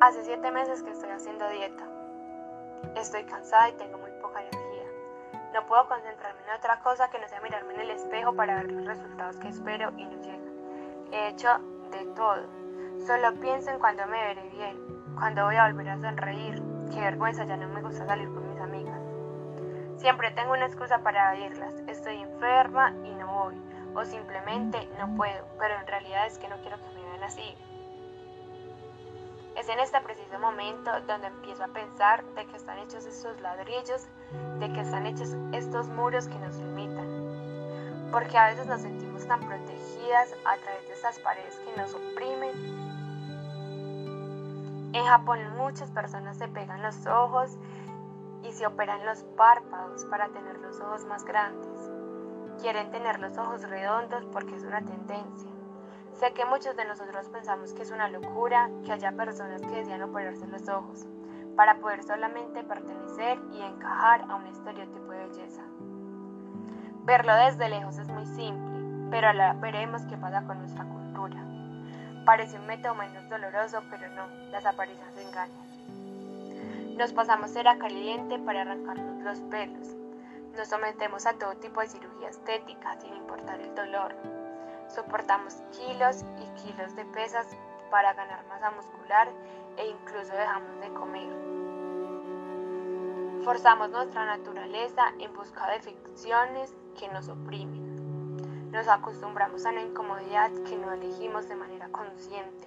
Hace siete meses que estoy haciendo dieta. Estoy cansada y tengo muy poca energía. No puedo concentrarme en otra cosa que no sea mirarme en el espejo para ver los resultados que espero y no llegan. He hecho de todo. Solo pienso en cuando me veré bien, cuando voy a volver a sonreír. Qué vergüenza, ya no me gusta salir con mis amigas. Siempre tengo una excusa para oírlas. Estoy enferma y no voy. O simplemente no puedo, pero en realidad es que no quiero que me vean así. Es en este preciso momento donde empiezo a pensar de que están hechos estos ladrillos, de que están hechos estos muros que nos limitan. Porque a veces nos sentimos tan protegidas a través de estas paredes que nos oprimen. En Japón muchas personas se pegan los ojos y se operan los párpados para tener los ojos más grandes. Quieren tener los ojos redondos porque es una tendencia. Sé que muchos de nosotros pensamos que es una locura que haya personas que desean operarse los ojos para poder solamente pertenecer y encajar a un estereotipo de belleza. Verlo desde lejos es muy simple, pero ahora veremos qué pasa con nuestra cultura. Parece un método menos doloroso, pero no, las apariencias engañan. Nos pasamos cera caliente para arrancarnos los pelos. Nos sometemos a todo tipo de cirugía estética sin importar el dolor Soportamos kilos y kilos de pesas para ganar masa muscular e incluso dejamos de comer. Forzamos nuestra naturaleza en busca de ficciones que nos oprimen. Nos acostumbramos a una incomodidad que no elegimos de manera consciente.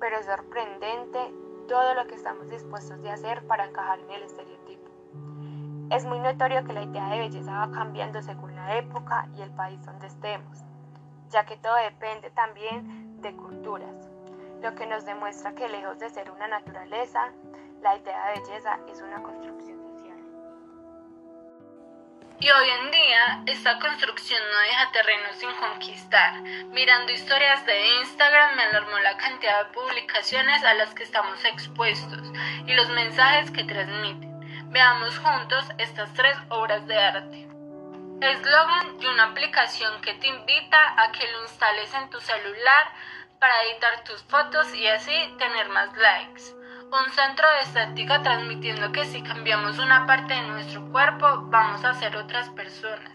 Pero es sorprendente todo lo que estamos dispuestos de hacer para encajar en el estereotipo. Es muy notorio que la idea de belleza va cambiando según la época y el país donde estemos ya que todo depende también de culturas, lo que nos demuestra que lejos de ser una naturaleza, la idea de belleza es una construcción social. Y hoy en día esta construcción no deja terreno sin conquistar. Mirando historias de Instagram me alarmó la cantidad de publicaciones a las que estamos expuestos y los mensajes que transmiten. Veamos juntos estas tres obras de arte. Eslogan de una aplicación que te invita a que lo instales en tu celular para editar tus fotos y así tener más likes. Un centro de estética transmitiendo que si cambiamos una parte de nuestro cuerpo vamos a ser otras personas.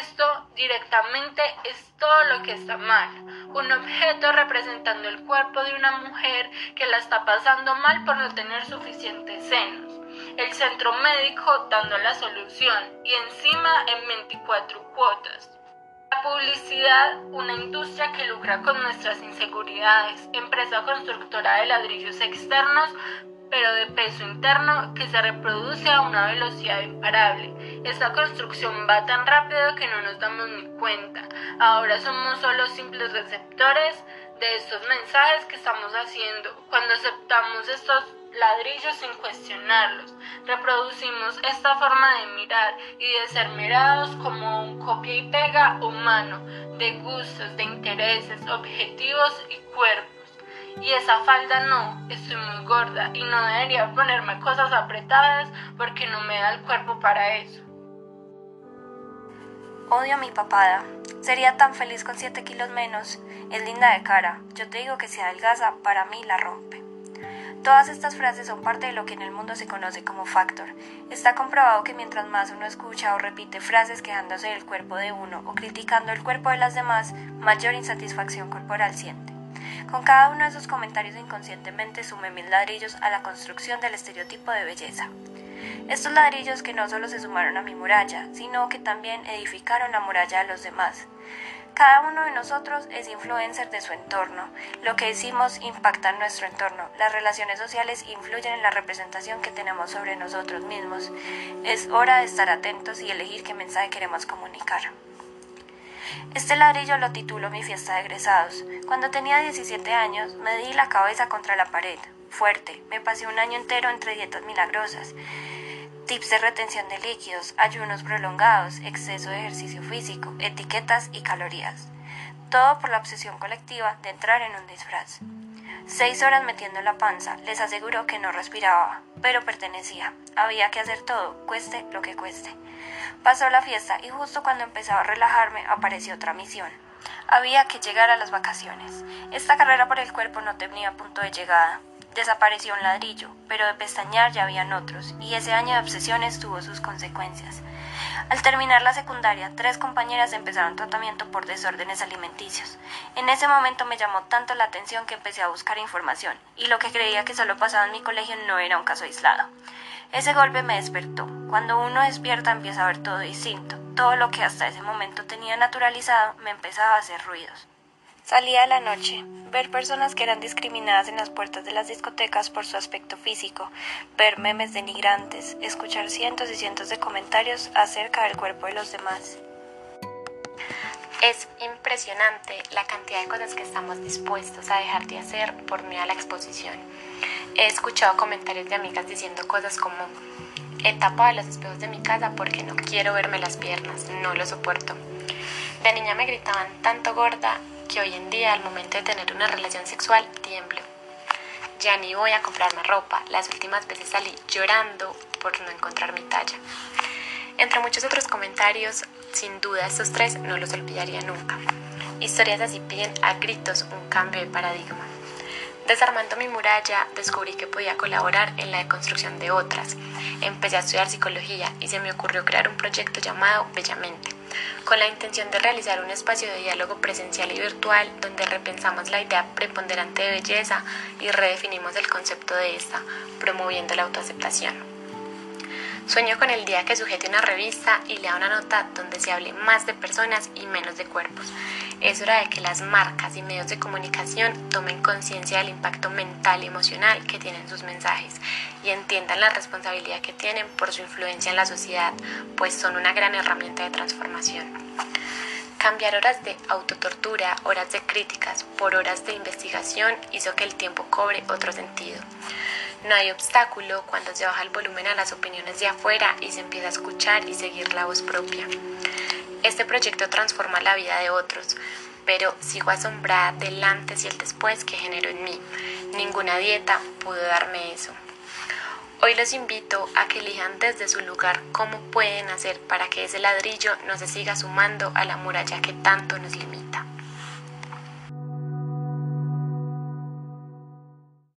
Esto directamente es todo lo que está mal. Un objeto representando el cuerpo de una mujer que la está pasando mal por no tener suficientes senos el centro médico dando la solución y encima en 24 cuotas. La publicidad, una industria que lucra con nuestras inseguridades, empresa constructora de ladrillos externos, pero de peso interno que se reproduce a una velocidad imparable. Esta construcción va tan rápido que no nos damos ni cuenta. Ahora somos solo simples receptores de estos mensajes que estamos haciendo. Cuando aceptamos estos ladrillos sin cuestionarlos. Reproducimos esta forma de mirar y de ser mirados como un copia y pega humano de gustos, de intereses, objetivos y cuerpos. Y esa falda no, estoy muy gorda y no debería ponerme cosas apretadas porque no me da el cuerpo para eso. Odio a mi papada. Sería tan feliz con 7 kilos menos. Es linda de cara. Yo te digo que si adelgaza, para mí la rompe. Todas estas frases son parte de lo que en el mundo se conoce como factor. Está comprobado que mientras más uno escucha o repite frases quejándose del cuerpo de uno o criticando el cuerpo de las demás, mayor insatisfacción corporal siente. Con cada uno de esos comentarios inconscientemente sume mil ladrillos a la construcción del estereotipo de belleza. Estos ladrillos que no solo se sumaron a mi muralla, sino que también edificaron la muralla de los demás. Cada uno de nosotros es influencer de su entorno. Lo que decimos impacta en nuestro entorno. Las relaciones sociales influyen en la representación que tenemos sobre nosotros mismos. Es hora de estar atentos y elegir qué mensaje queremos comunicar. Este ladrillo lo titulo Mi fiesta de egresados. Cuando tenía 17 años me di la cabeza contra la pared, fuerte. Me pasé un año entero entre dietas milagrosas tips de retención de líquidos, ayunos prolongados, exceso de ejercicio físico, etiquetas y calorías. Todo por la obsesión colectiva de entrar en un disfraz. Seis horas metiendo la panza, les aseguro que no respiraba, pero pertenecía. Había que hacer todo, cueste lo que cueste. Pasó la fiesta y justo cuando empezaba a relajarme apareció otra misión. Había que llegar a las vacaciones. Esta carrera por el cuerpo no tenía punto de llegada. Desapareció un ladrillo, pero de pestañear ya habían otros, y ese año de obsesiones tuvo sus consecuencias. Al terminar la secundaria, tres compañeras empezaron tratamiento por desórdenes alimenticios. En ese momento me llamó tanto la atención que empecé a buscar información, y lo que creía que solo pasaba en mi colegio no era un caso aislado. Ese golpe me despertó. Cuando uno despierta empieza a ver todo distinto. Todo lo que hasta ese momento tenía naturalizado me empezaba a hacer ruidos. Salía a la noche, ver personas que eran discriminadas en las puertas de las discotecas por su aspecto físico, ver memes denigrantes, escuchar cientos y cientos de comentarios acerca del cuerpo de los demás. Es impresionante la cantidad de cosas que estamos dispuestos a dejar de hacer por miedo a la exposición. He escuchado comentarios de amigas diciendo cosas como, he tapado los espejos de mi casa porque no quiero verme las piernas, no lo soporto. De niña me gritaban tanto gorda que hoy en día al momento de tener una relación sexual tiemblo. Ya ni voy a comprarme ropa, las últimas veces salí llorando por no encontrar mi talla. Entre muchos otros comentarios, sin duda estos tres no los olvidaría nunca. Historias así piden a gritos un cambio de paradigma. Desarmando mi muralla, descubrí que podía colaborar en la deconstrucción de otras. Empecé a estudiar psicología y se me ocurrió crear un proyecto llamado Bellamente, con la intención de realizar un espacio de diálogo presencial y virtual donde repensamos la idea preponderante de belleza y redefinimos el concepto de esta, promoviendo la autoaceptación. Sueño con el día que sujete una revista y lea una nota donde se hable más de personas y menos de cuerpos. Es hora de que las marcas y medios de comunicación tomen conciencia del impacto mental y emocional que tienen sus mensajes y entiendan la responsabilidad que tienen por su influencia en la sociedad, pues son una gran herramienta de transformación. Cambiar horas de autotortura, horas de críticas por horas de investigación hizo que el tiempo cobre otro sentido. No hay obstáculo cuando se baja el volumen a las opiniones de afuera y se empieza a escuchar y seguir la voz propia. Este proyecto transforma la vida de otros, pero sigo asombrada del antes y el después que generó en mí. Ninguna dieta pudo darme eso. Hoy los invito a que elijan desde su lugar cómo pueden hacer para que ese ladrillo no se siga sumando a la muralla que tanto nos limita.